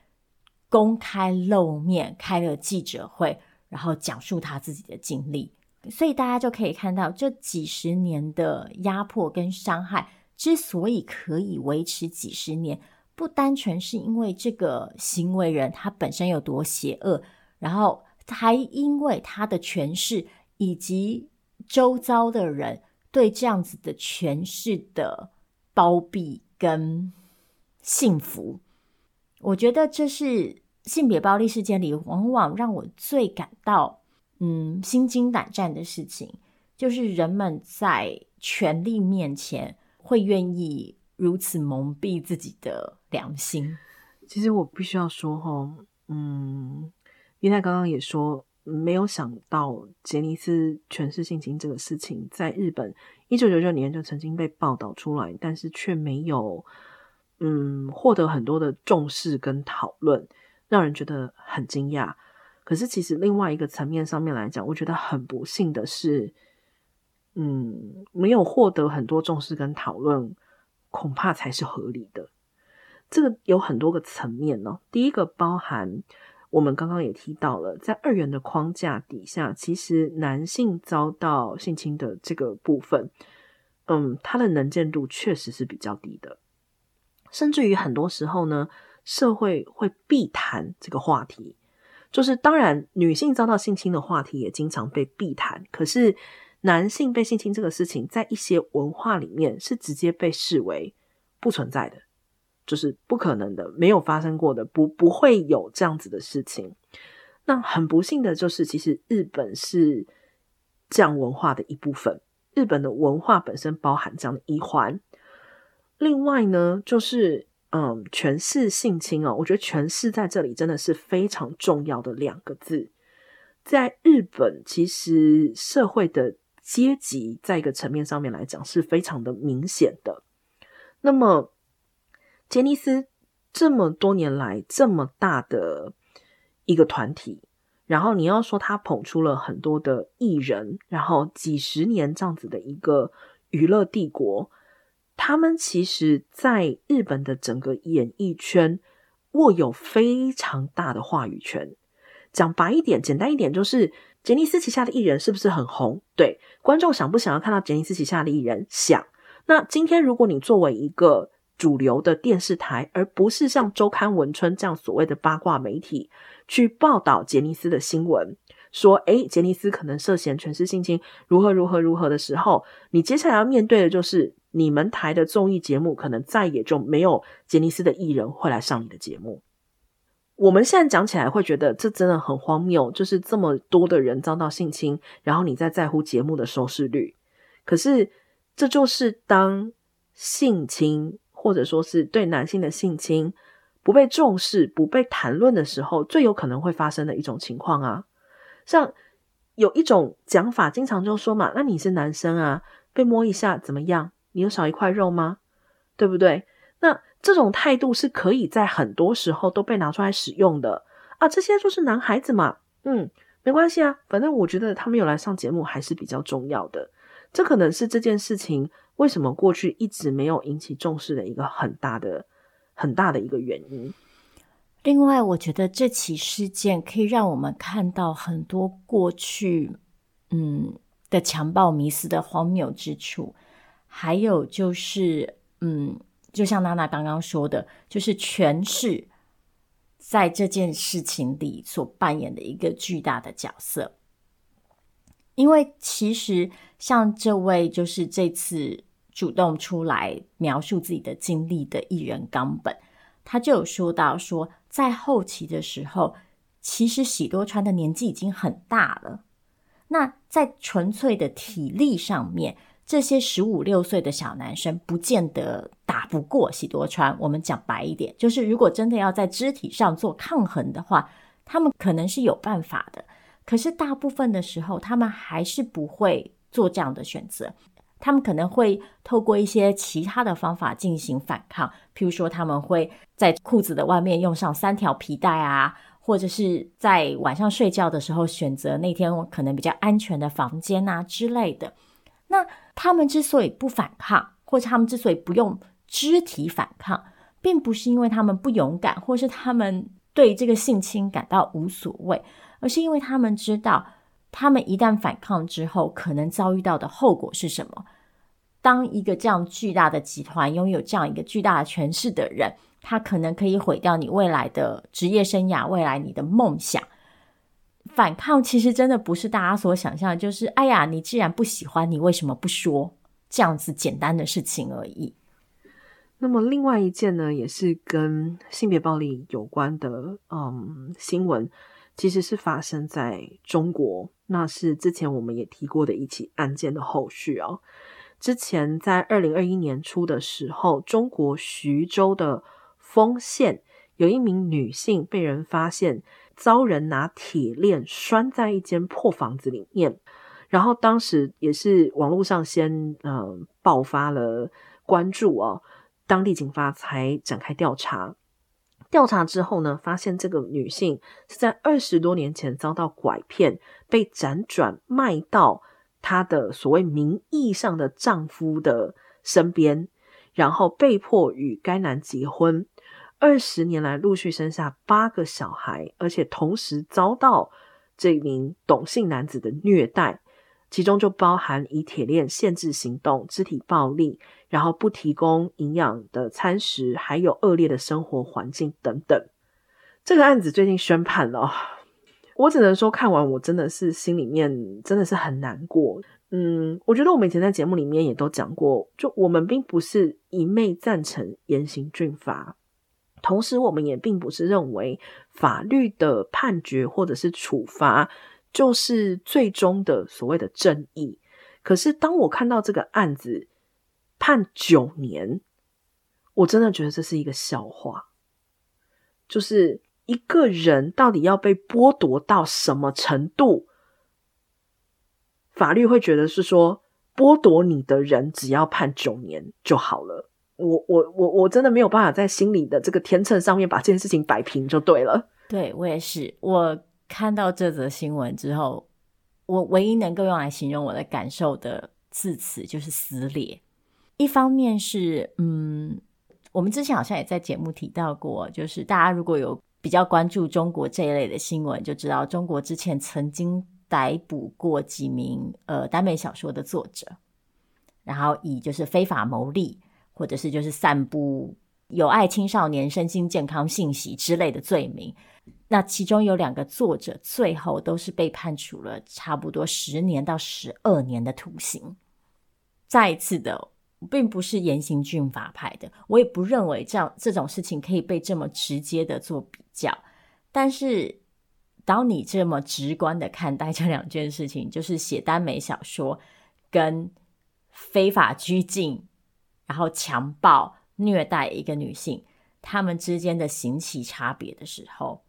公开露面，开了记者会，然后讲述他自己的经历。所以大家就可以看到，这几十年的压迫跟伤害之所以可以维持几十年。不单纯是因为这个行为人他本身有多邪恶，然后还因为他的权势以及周遭的人对这样子的权势的包庇跟幸福，我觉得这是性别暴力事件里，往往让我最感到嗯心惊胆战的事情，就是人们在权力面前会愿意如此蒙蔽自己的良心。其实我必须要说哈，嗯，因为他刚刚也说。没有想到杰尼斯诠释性侵这个事情，在日本一九九九年就曾经被报道出来，但是却没有嗯获得很多的重视跟讨论，让人觉得很惊讶。可是其实另外一个层面上面来讲，我觉得很不幸的是，嗯，没有获得很多重视跟讨论，恐怕才是合理的。这个有很多个层面呢、第一个包含。我们刚刚也提到了，在二元的框架底下，其实男性遭到性侵的这个部分，嗯，他的能见度确实是比较低的，甚至于很多时候呢，社会会避谈这个话题。就是当然，女性遭到性侵的话题也经常被避谈，可是男性被性侵这个事情，在一些文化里面是直接被视为不存在的。就是不可能的，没有发生过的，不不会有这样子的事情。那很不幸的就是，其实日本是这样文化的一部分，日本的文化本身包含这样的一环。另外呢，就是嗯，权势性侵哦，我觉得权势在这里真的是非常重要的两个字。在日本，其实社会的阶级在一个层面上面来讲是非常的明显的。那么。杰尼斯这么多年来这么大的一个团体，然后你要说他捧出了很多的艺人，然后几十年这样子的一个娱乐帝国，他们其实在日本的整个演艺圈握有非常大的话语权。讲白一点，简单一点，就是杰尼斯旗下的艺人是不是很红？对，观众想不想要看到杰尼斯旗下的艺人？想。那今天如果你作为一个主流的电视台，而不是像周刊文春这样所谓的八卦媒体去报道杰尼斯的新闻，说诶，杰尼斯可能涉嫌权势性侵，如何如何如何的时候，你接下来要面对的就是你们台的综艺节目可能再也就没有杰尼斯的艺人会来上你的节目。我们现在讲起来会觉得这真的很荒谬，就是这么多的人遭到性侵，然后你在在乎节目的收视率，可是这就是当性侵。或者说是对男性的性侵不被重视、不被谈论的时候，最有可能会发生的一种情况啊。像有一种讲法，经常就说嘛：“那你是男生啊，被摸一下怎么样？你有少一块肉吗？对不对？”那这种态度是可以在很多时候都被拿出来使用的啊。这些就是男孩子嘛，嗯，没关系啊，反正我觉得他们有来上节目还是比较重要的。这可能是这件事情。为什么过去一直没有引起重视的一个很大的、很大的一个原因？另外，我觉得这起事件可以让我们看到很多过去嗯的强暴迷思的荒谬之处，还有就是嗯，就像娜娜刚刚说的，就是权势在这件事情里所扮演的一个巨大的角色。因为其实像这位就是这次主动出来描述自己的经历的艺人冈本，他就有说到说，在后期的时候，其实喜多川的年纪已经很大了。那在纯粹的体力上面，这些十五六岁的小男生不见得打不过喜多川。我们讲白一点，就是如果真的要在肢体上做抗衡的话，他们可能是有办法的。可是大部分的时候，他们还是不会做这样的选择。他们可能会透过一些其他的方法进行反抗，譬如说，他们会在裤子的外面用上三条皮带啊，或者是在晚上睡觉的时候选择那天可能比较安全的房间啊之类的。那他们之所以不反抗，或者他们之所以不用肢体反抗，并不是因为他们不勇敢，或是他们对这个性侵感到无所谓。而是因为他们知道，他们一旦反抗之后，可能遭遇到的后果是什么。当一个这样巨大的集团拥有这样一个巨大的权势的人，他可能可以毁掉你未来的职业生涯，未来你的梦想。反抗其实真的不是大家所想象，就是哎呀，你既然不喜欢，你为什么不说？这样子简单的事情而已。那么另外一件呢，也是跟性别暴力有关的，嗯，新闻，其实是发生在中国，那是之前我们也提过的一起案件的后续哦。之前在二零二一年初的时候，中国徐州的丰县有一名女性被人发现遭人拿铁链拴在一间破房子里面，然后当时也是网络上先嗯、呃、爆发了关注哦。当地警方才展开调查，调查之后呢，发现这个女性是在二十多年前遭到拐骗，被辗转卖到她的所谓名义上的丈夫的身边，然后被迫与该男结婚，二十年来陆续生下八个小孩，而且同时遭到这名董姓男子的虐待。其中就包含以铁链限制行动、肢体暴力，然后不提供营养的餐食，还有恶劣的生活环境等等。这个案子最近宣判了，我只能说看完我真的是心里面真的是很难过。嗯，我觉得我们以前在节目里面也都讲过，就我们并不是一昧赞成严刑峻法，同时我们也并不是认为法律的判决或者是处罚。就是最终的所谓的正义。可是当我看到这个案子判九年，我真的觉得这是一个笑话。就是一个人到底要被剥夺到什么程度，法律会觉得是说剥夺你的人只要判九年就好了。我我我我真的没有办法在心里的这个天秤上面把这件事情摆平就对了。对，我也是我。看到这则新闻之后，我唯一能够用来形容我的感受的字词就是撕裂。一方面是，嗯，我们之前好像也在节目提到过，就是大家如果有比较关注中国这一类的新闻，就知道中国之前曾经逮捕过几名呃耽美小说的作者，然后以就是非法牟利，或者是就是散布有碍青少年身心健康信息之类的罪名。那其中有两个作者，最后都是被判处了差不多十年到十二年的徒刑。再一次的，并不是严刑峻法派的，我也不认为这样这种事情可以被这么直接的做比较。但是，当你这么直观的看待这两件事情，就是写耽美小说跟非法拘禁，然后强暴虐待一个女性，他们之间的刑期差别的时候。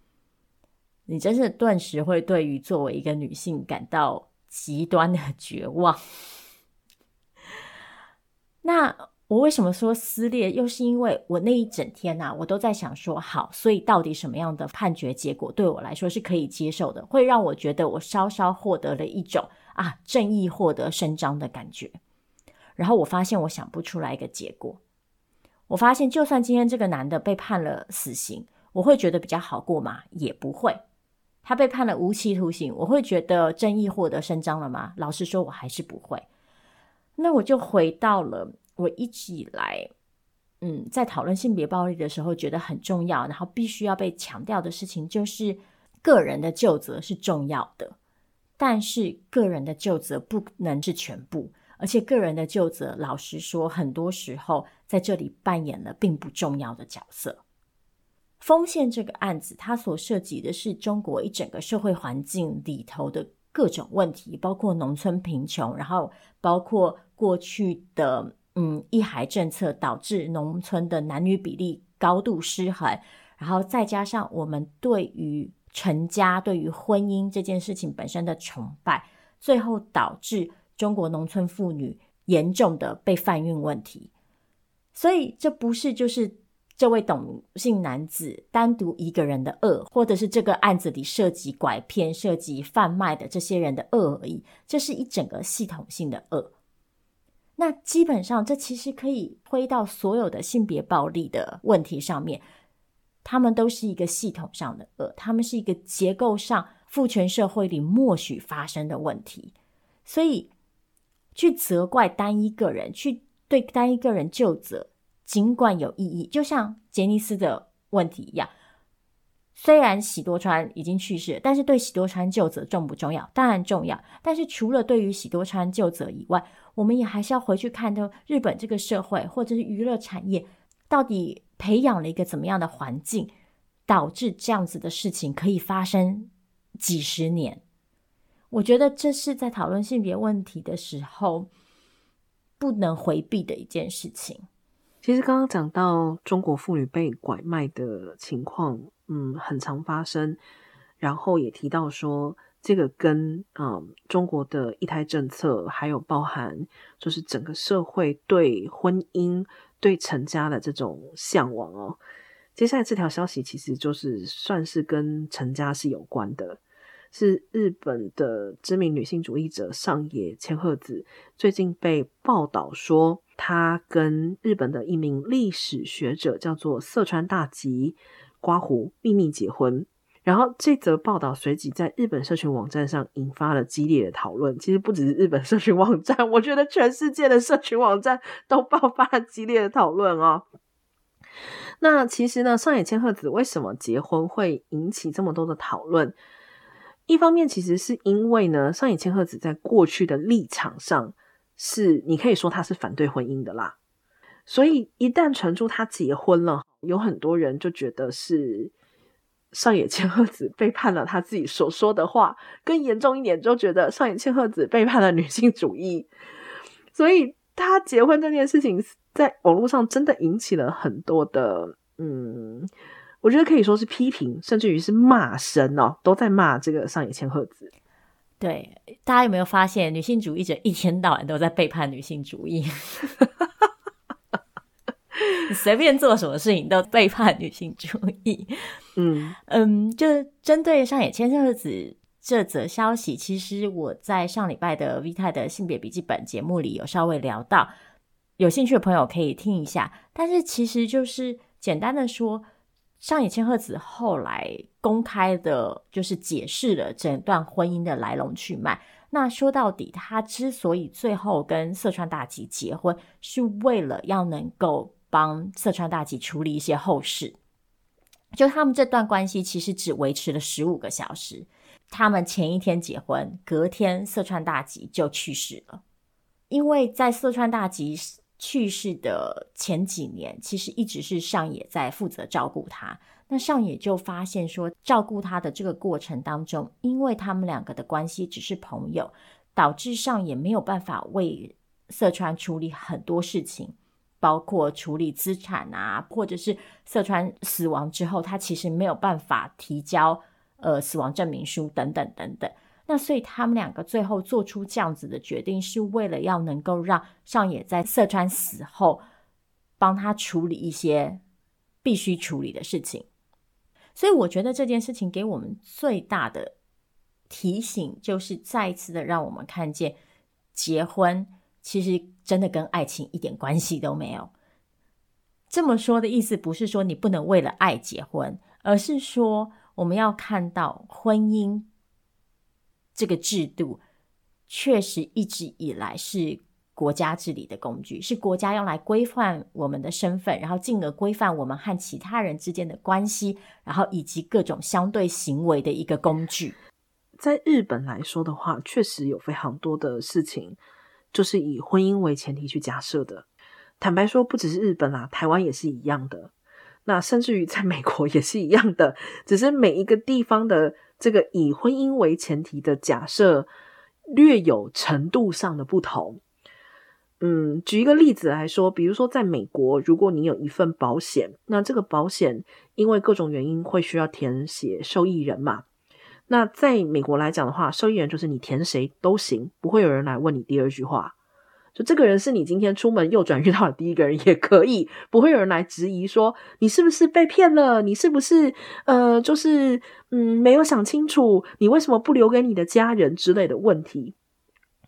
你真是顿时会对于作为一个女性感到极端的绝望。那我为什么说撕裂？又是因为我那一整天啊，我都在想说，好，所以到底什么样的判决结果对我来说是可以接受的，会让我觉得我稍稍获得了一种啊正义获得伸张的感觉。然后我发现我想不出来一个结果。我发现就算今天这个男的被判了死刑，我会觉得比较好过吗？也不会。他被判了无期徒刑，我会觉得正义获得伸张了吗？老实说，我还是不会。那我就回到了我一直以来，嗯，在讨论性别暴力的时候觉得很重要，然后必须要被强调的事情，就是个人的究责是重要的，但是个人的究责不能是全部，而且个人的究责，老实说，很多时候在这里扮演了并不重要的角色。丰县这个案子，它所涉及的是中国一整个社会环境里头的各种问题，包括农村贫穷，然后包括过去的嗯一孩政策导致农村的男女比例高度失衡，然后再加上我们对于成家、对于婚姻这件事情本身的崇拜，最后导致中国农村妇女严重的被贩运问题。所以这不是就是。这位董姓男子单独一个人的恶，或者是这个案子里涉及拐骗、涉及贩卖的这些人的恶而已，这是一整个系统性的恶。那基本上，这其实可以推到所有的性别暴力的问题上面，他们都是一个系统上的恶，他们是一个结构上父权社会里默许发生的问题。所以，去责怪单一个人，去对单一个人就责。尽管有意义，就像杰尼斯的问题一样，虽然喜多川已经去世，但是对喜多川究责重不重要？当然重要。但是除了对于喜多川究责以外，我们也还是要回去看到日本这个社会或者是娱乐产业到底培养了一个怎么样的环境，导致这样子的事情可以发生几十年？我觉得这是在讨论性别问题的时候不能回避的一件事情。其实刚刚讲到中国妇女被拐卖的情况，嗯，很常发生。然后也提到说，这个跟嗯中国的一胎政策，还有包含就是整个社会对婚姻、对成家的这种向往哦。接下来这条消息其实就是算是跟成家是有关的。是日本的知名女性主义者上野千鹤子，最近被报道说，他跟日本的一名历史学者叫做色川大吉刮胡秘密结婚。然后这则报道随即在日本社群网站上引发了激烈的讨论。其实不只是日本社群网站，我觉得全世界的社群网站都爆发了激烈的讨论哦。那其实呢，上野千鹤子为什么结婚会引起这么多的讨论？一方面，其实是因为呢，上野千鹤子在过去的立场上是，你可以说他是反对婚姻的啦。所以一旦传出他结婚了，有很多人就觉得是上野千鹤子背叛了他自己所说的话，更严重一点，就觉得上野千鹤子背叛了女性主义。所以他结婚这件事情，在网络上真的引起了很多的嗯。我觉得可以说是批评，甚至于是骂声哦，都在骂这个上野千鹤子。对，大家有没有发现，女性主义者一天到晚都在背叛女性主义？你 随便做什么事情都背叛女性主义。嗯嗯，就针对上野千鹤子这则消息，其实我在上礼拜的 V 太的性别笔记本节目里有稍微聊到，有兴趣的朋友可以听一下。但是其实就是简单的说。上野千鹤子后来公开的，就是解释了整段婚姻的来龙去脉。那说到底，他之所以最后跟色川大吉结婚，是为了要能够帮色川大吉处理一些后事。就他们这段关系其实只维持了十五个小时。他们前一天结婚，隔天色川大吉就去世了。因为在色川大吉去世的前几年，其实一直是上野在负责照顾他。那上野就发现说，照顾他的这个过程当中，因为他们两个的关系只是朋友，导致上野没有办法为色川处理很多事情，包括处理资产啊，或者是色川死亡之后，他其实没有办法提交呃死亡证明书等等等等。那所以他们两个最后做出这样子的决定，是为了要能够让上野在色川死后帮他处理一些必须处理的事情。所以我觉得这件事情给我们最大的提醒，就是再一次的让我们看见，结婚其实真的跟爱情一点关系都没有。这么说的意思不是说你不能为了爱结婚，而是说我们要看到婚姻。这个制度确实一直以来是国家治理的工具，是国家用来规范我们的身份，然后进而规范我们和其他人之间的关系，然后以及各种相对行为的一个工具。在日本来说的话，确实有非常多的事情就是以婚姻为前提去假设的。坦白说，不只是日本啦，台湾也是一样的。那甚至于在美国也是一样的，只是每一个地方的。这个以婚姻为前提的假设，略有程度上的不同。嗯，举一个例子来说，比如说在美国，如果你有一份保险，那这个保险因为各种原因会需要填写受益人嘛。那在美国来讲的话，受益人就是你填谁都行，不会有人来问你第二句话。就这个人是你今天出门右转遇到的第一个人也可以，不会有人来质疑说你是不是被骗了，你是不是呃，就是嗯没有想清楚，你为什么不留给你的家人之类的问题。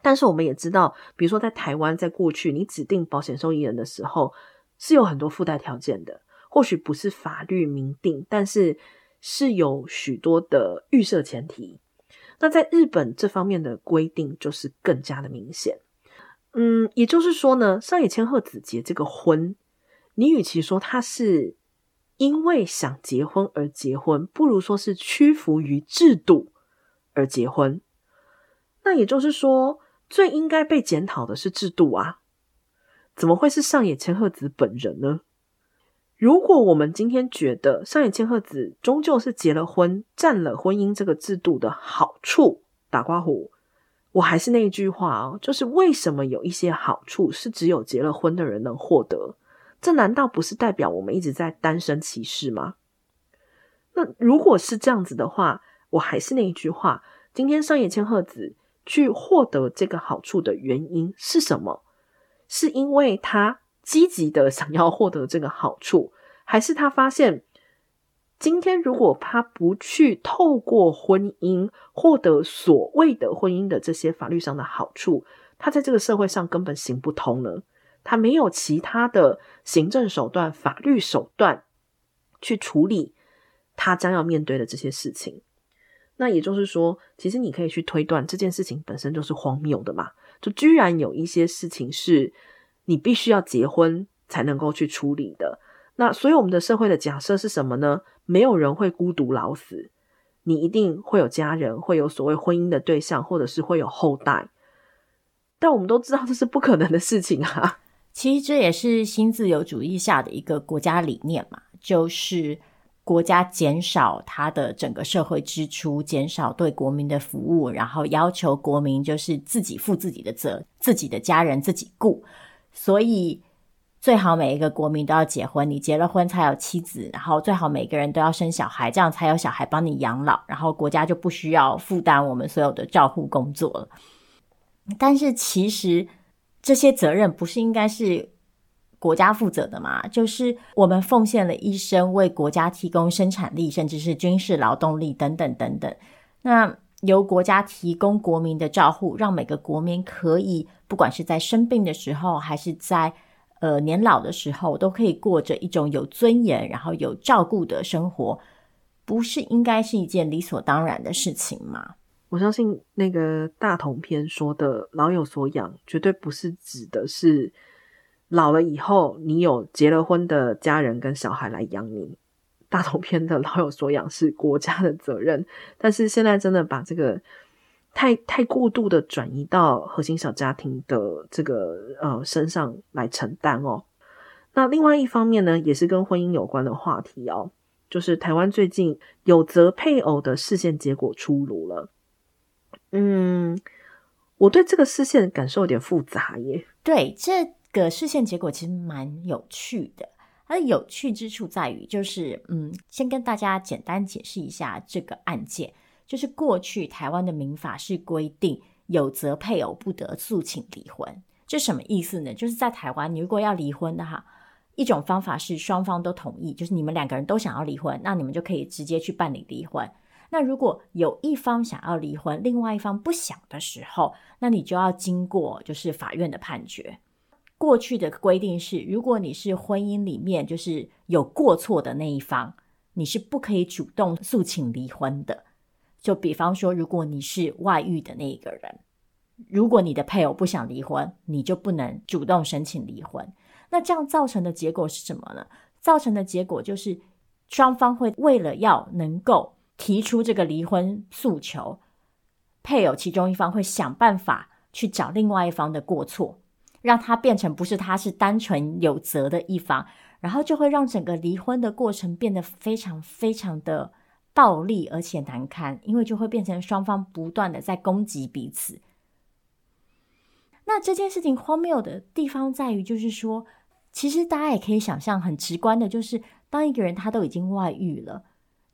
但是我们也知道，比如说在台湾，在过去你指定保险受益人的时候是有很多附带条件的，或许不是法律明定，但是是有许多的预设前提。那在日本这方面的规定就是更加的明显。嗯，也就是说呢，上野千鹤子结这个婚，你与其说他是因为想结婚而结婚，不如说是屈服于制度而结婚。那也就是说，最应该被检讨的是制度啊，怎么会是上野千鹤子本人呢？如果我们今天觉得上野千鹤子终究是结了婚，占了婚姻这个制度的好处，打括弧，我还是那一句话哦，就是为什么有一些好处是只有结了婚的人能获得？这难道不是代表我们一直在单身歧视吗？那如果是这样子的话，我还是那一句话，今天上野千鹤子去获得这个好处的原因是什么？是因为他积极的想要获得这个好处，还是他发现今天如果他不去透过婚姻获得所谓的婚姻的这些法律上的好处，他在这个社会上根本行不通呢？他没有其他的行政手段、法律手段去处理他将要面对的这些事情。那也就是说，其实你可以去推断这件事情本身就是荒谬的嘛？就居然有一些事情是你必须要结婚才能够去处理的。那所以我们的社会的假设是什么呢？没有人会孤独老死，你一定会有家人，会有所谓婚姻的对象，或者是会有后代。但我们都知道这是不可能的事情啊。其实这也是新自由主义下的一个国家理念嘛，就是国家减少它的整个社会支出，减少对国民的服务，然后要求国民就是自己负自己的责，自己的家人自己顾。所以最好每一个国民都要结婚，你结了婚才有妻子，然后最好每个人都要生小孩，这样才有小孩帮你养老，然后国家就不需要负担我们所有的照护工作了。但是其实。这些责任不是应该是国家负责的吗？就是我们奉献了一生，为国家提供生产力，甚至是军事劳动力等等等等。那由国家提供国民的照护，让每个国民可以，不管是在生病的时候，还是在呃年老的时候，都可以过着一种有尊严，然后有照顾的生活，不是应该是一件理所当然的事情吗？我相信那个大同篇说的“老有所养”，绝对不是指的是老了以后你有结了婚的家人跟小孩来养你。大同篇的“老有所养”是国家的责任，但是现在真的把这个太太过度的转移到核心小家庭的这个呃身上来承担哦。那另外一方面呢，也是跟婚姻有关的话题哦，就是台湾最近有责配偶的视线结果出炉了。嗯，我对这个视线感受有点复杂耶。对，这个视线结果其实蛮有趣的。它的有趣之处在于，就是嗯，先跟大家简单解释一下这个案件。就是过去台湾的民法是规定有责配偶不得诉请离婚，这什么意思呢？就是在台湾，你如果要离婚的话，一种方法是双方都同意，就是你们两个人都想要离婚，那你们就可以直接去办理离婚。那如果有一方想要离婚，另外一方不想的时候，那你就要经过就是法院的判决。过去的规定是，如果你是婚姻里面就是有过错的那一方，你是不可以主动诉请离婚的。就比方说，如果你是外遇的那一个人，如果你的配偶不想离婚，你就不能主动申请离婚。那这样造成的结果是什么呢？造成的结果就是双方会为了要能够提出这个离婚诉求，配偶其中一方会想办法去找另外一方的过错，让他变成不是他是单纯有责的一方，然后就会让整个离婚的过程变得非常非常的暴力而且难堪，因为就会变成双方不断的在攻击彼此。那这件事情荒谬的地方在于，就是说，其实大家也可以想象，很直观的，就是当一个人他都已经外遇了。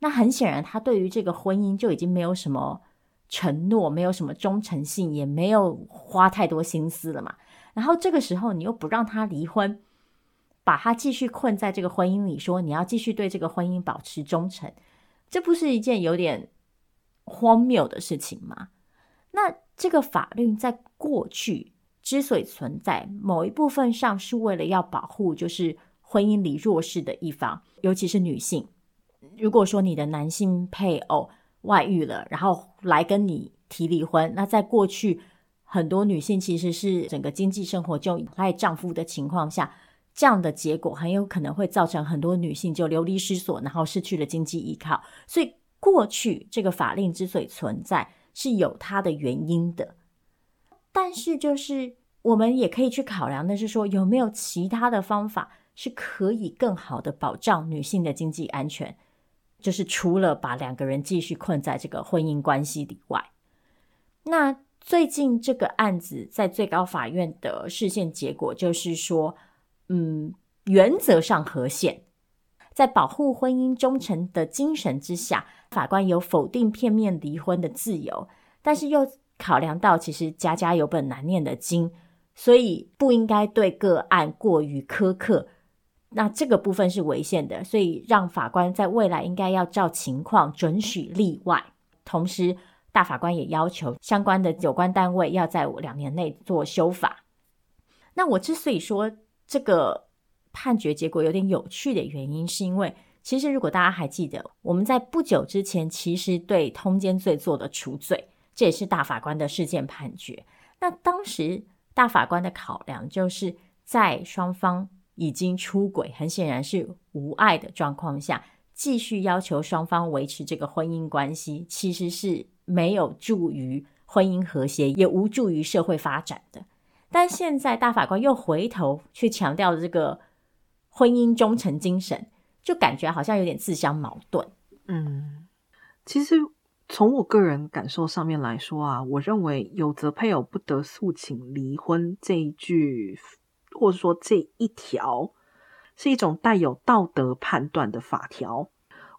那很显然，他对于这个婚姻就已经没有什么承诺，没有什么忠诚性，也没有花太多心思了嘛。然后这个时候，你又不让他离婚，把他继续困在这个婚姻里，说你要继续对这个婚姻保持忠诚，这不是一件有点荒谬的事情吗？那这个法律在过去之所以存在，某一部分上是为了要保护，就是婚姻里弱势的一方，尤其是女性。如果说你的男性配偶外遇了，然后来跟你提离婚，那在过去很多女性其实是整个经济生活就依赖丈夫的情况下，这样的结果很有可能会造成很多女性就流离失所，然后失去了经济依靠。所以过去这个法令之所以存在，是有它的原因的。但是就是我们也可以去考量的是说，有没有其他的方法是可以更好的保障女性的经济安全，就是除了把两个人继续困在这个婚姻关系里外，那最近这个案子在最高法院的释宪结果就是说，嗯，原则上合宪，在保护婚姻忠诚的精神之下，法官有否定片面离婚的自由，但是又考量到其实家家有本难念的经，所以不应该对个案过于苛刻。那这个部分是违宪的，所以让法官在未来应该要照情况准许例外。同时，大法官也要求相关的有关单位要在两年内做修法。那我之所以说这个判决结果有点有趣的原因，是因为其实如果大家还记得，我们在不久之前其实对通奸罪做的除罪，这也是大法官的事件判决。那当时大法官的考量就是在双方。已经出轨，很显然是无爱的状况下，继续要求双方维持这个婚姻关系，其实是没有助于婚姻和谐，也无助于社会发展的。但现在大法官又回头去强调这个婚姻忠诚精神，就感觉好像有点自相矛盾。嗯，其实从我个人感受上面来说啊，我认为有责配偶不得诉请离婚这一句。或者说这一条是一种带有道德判断的法条，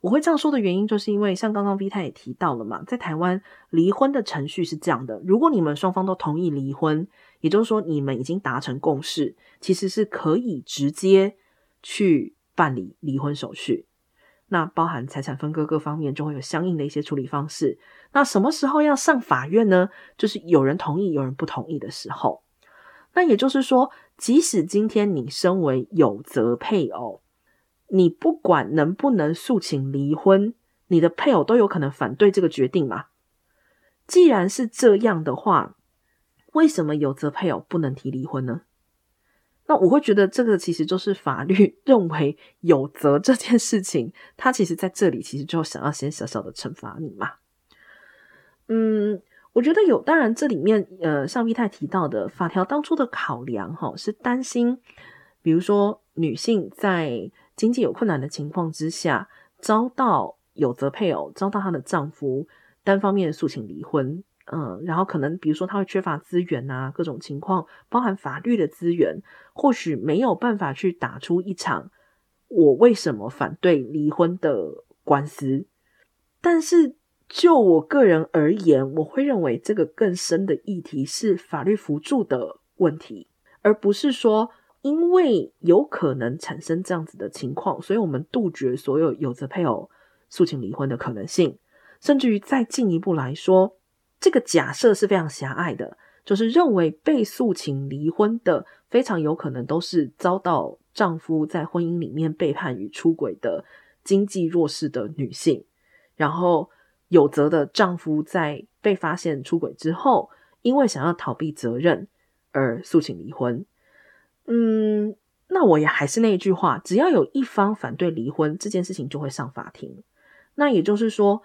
我会这样说的原因，就是因为像刚刚 V 太也提到了嘛，在台湾离婚的程序是这样的：如果你们双方都同意离婚，也就是说你们已经达成共识，其实是可以直接去办理离婚手续。那包含财产分割各方面，就会有相应的一些处理方式。那什么时候要上法院呢？就是有人同意，有人不同意的时候。那也就是说，即使今天你身为有责配偶，你不管能不能诉请离婚，你的配偶都有可能反对这个决定嘛。既然是这样的话，为什么有责配偶不能提离婚呢？那我会觉得这个其实就是法律认为有责这件事情，他其实在这里其实就想要先小小的惩罚你嘛。嗯。我觉得有，当然这里面，呃，像 V 太提到的法条当初的考量，哈，是担心，比如说女性在经济有困难的情况之下，遭到有责配偶，遭到她的丈夫单方面诉请离婚，嗯，然后可能比如说他会缺乏资源啊，各种情况，包含法律的资源，或许没有办法去打出一场我为什么反对离婚的官司，但是。就我个人而言，我会认为这个更深的议题是法律辅助的问题，而不是说因为有可能产生这样子的情况，所以我们杜绝所有有责配偶诉请离婚的可能性。甚至于再进一步来说，这个假设是非常狭隘的，就是认为被诉请离婚的非常有可能都是遭到丈夫在婚姻里面背叛与出轨的经济弱势的女性，然后。有责的丈夫在被发现出轨之后，因为想要逃避责任而诉请离婚。嗯，那我也还是那一句话，只要有一方反对离婚，这件事情就会上法庭。那也就是说，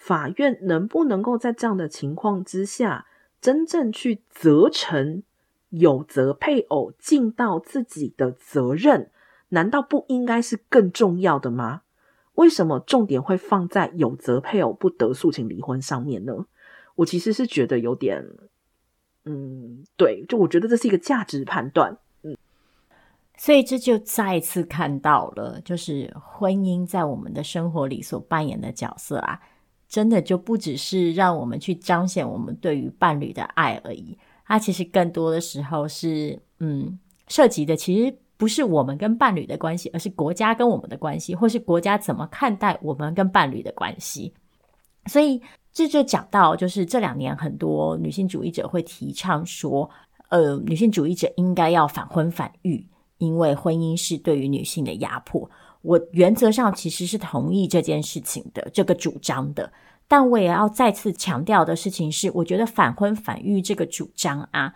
法院能不能够在这样的情况之下，真正去责成有责配偶尽到自己的责任，难道不应该是更重要的吗？为什么重点会放在有责配偶不得诉请离婚上面呢？我其实是觉得有点，嗯，对，就我觉得这是一个价值判断，嗯，所以这就再次看到了，就是婚姻在我们的生活里所扮演的角色啊，真的就不只是让我们去彰显我们对于伴侣的爱而已，它其实更多的时候是，嗯，涉及的其实。不是我们跟伴侣的关系，而是国家跟我们的关系，或是国家怎么看待我们跟伴侣的关系。所以这就讲到，就是这两年很多女性主义者会提倡说，呃，女性主义者应该要反婚反育，因为婚姻是对于女性的压迫。我原则上其实是同意这件事情的，这个主张的。但我也要再次强调的事情是，我觉得反婚反育这个主张啊。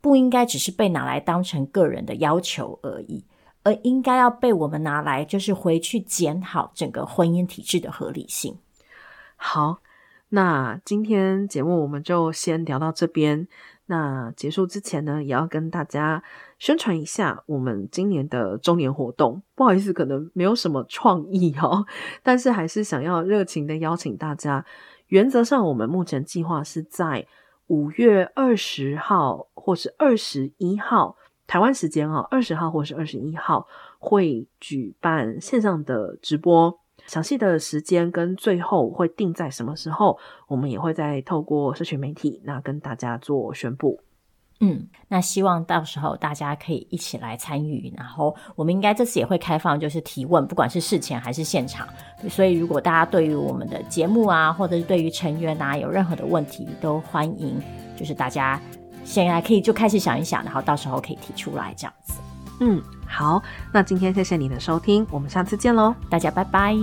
不应该只是被拿来当成个人的要求而已，而应该要被我们拿来，就是回去检讨整个婚姻体制的合理性。好，那今天节目我们就先聊到这边。那结束之前呢，也要跟大家宣传一下我们今年的周年活动。不好意思，可能没有什么创意哦，但是还是想要热情的邀请大家。原则上，我们目前计划是在五月二十号或是二十一号台湾时间哦，二十号或是二十一号会举办线上的直播。详细的时间跟最后会定在什么时候，我们也会再透过社群媒体那跟大家做宣布。嗯，那希望到时候大家可以一起来参与，然后我们应该这次也会开放就是提问，不管是事前还是现场。所以如果大家对于我们的节目啊，或者是对于成员啊有任何的问题，都欢迎，就是大家现在可以就开始想一想，然后到时候可以提出来这样子。嗯。好，那今天谢谢你的收听，我们下次见喽，大家拜拜。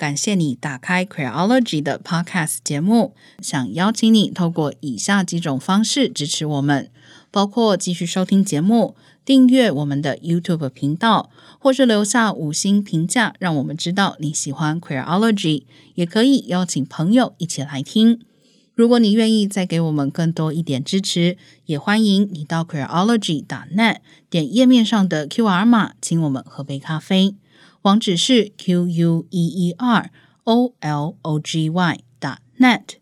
感谢你打开 Queerology 的 Podcast 节目，想邀请你透过以下几种方式支持我们，包括继续收听节目、订阅我们的 YouTube 频道，或是留下五星评价，让我们知道你喜欢 Queerology。也可以邀请朋友一起来听。如果你愿意再给我们更多一点支持，也欢迎你到 Queerology.net 点页面上的 QR 码，请我们喝杯咖啡。网址是 q u e e r o l o g y dot net。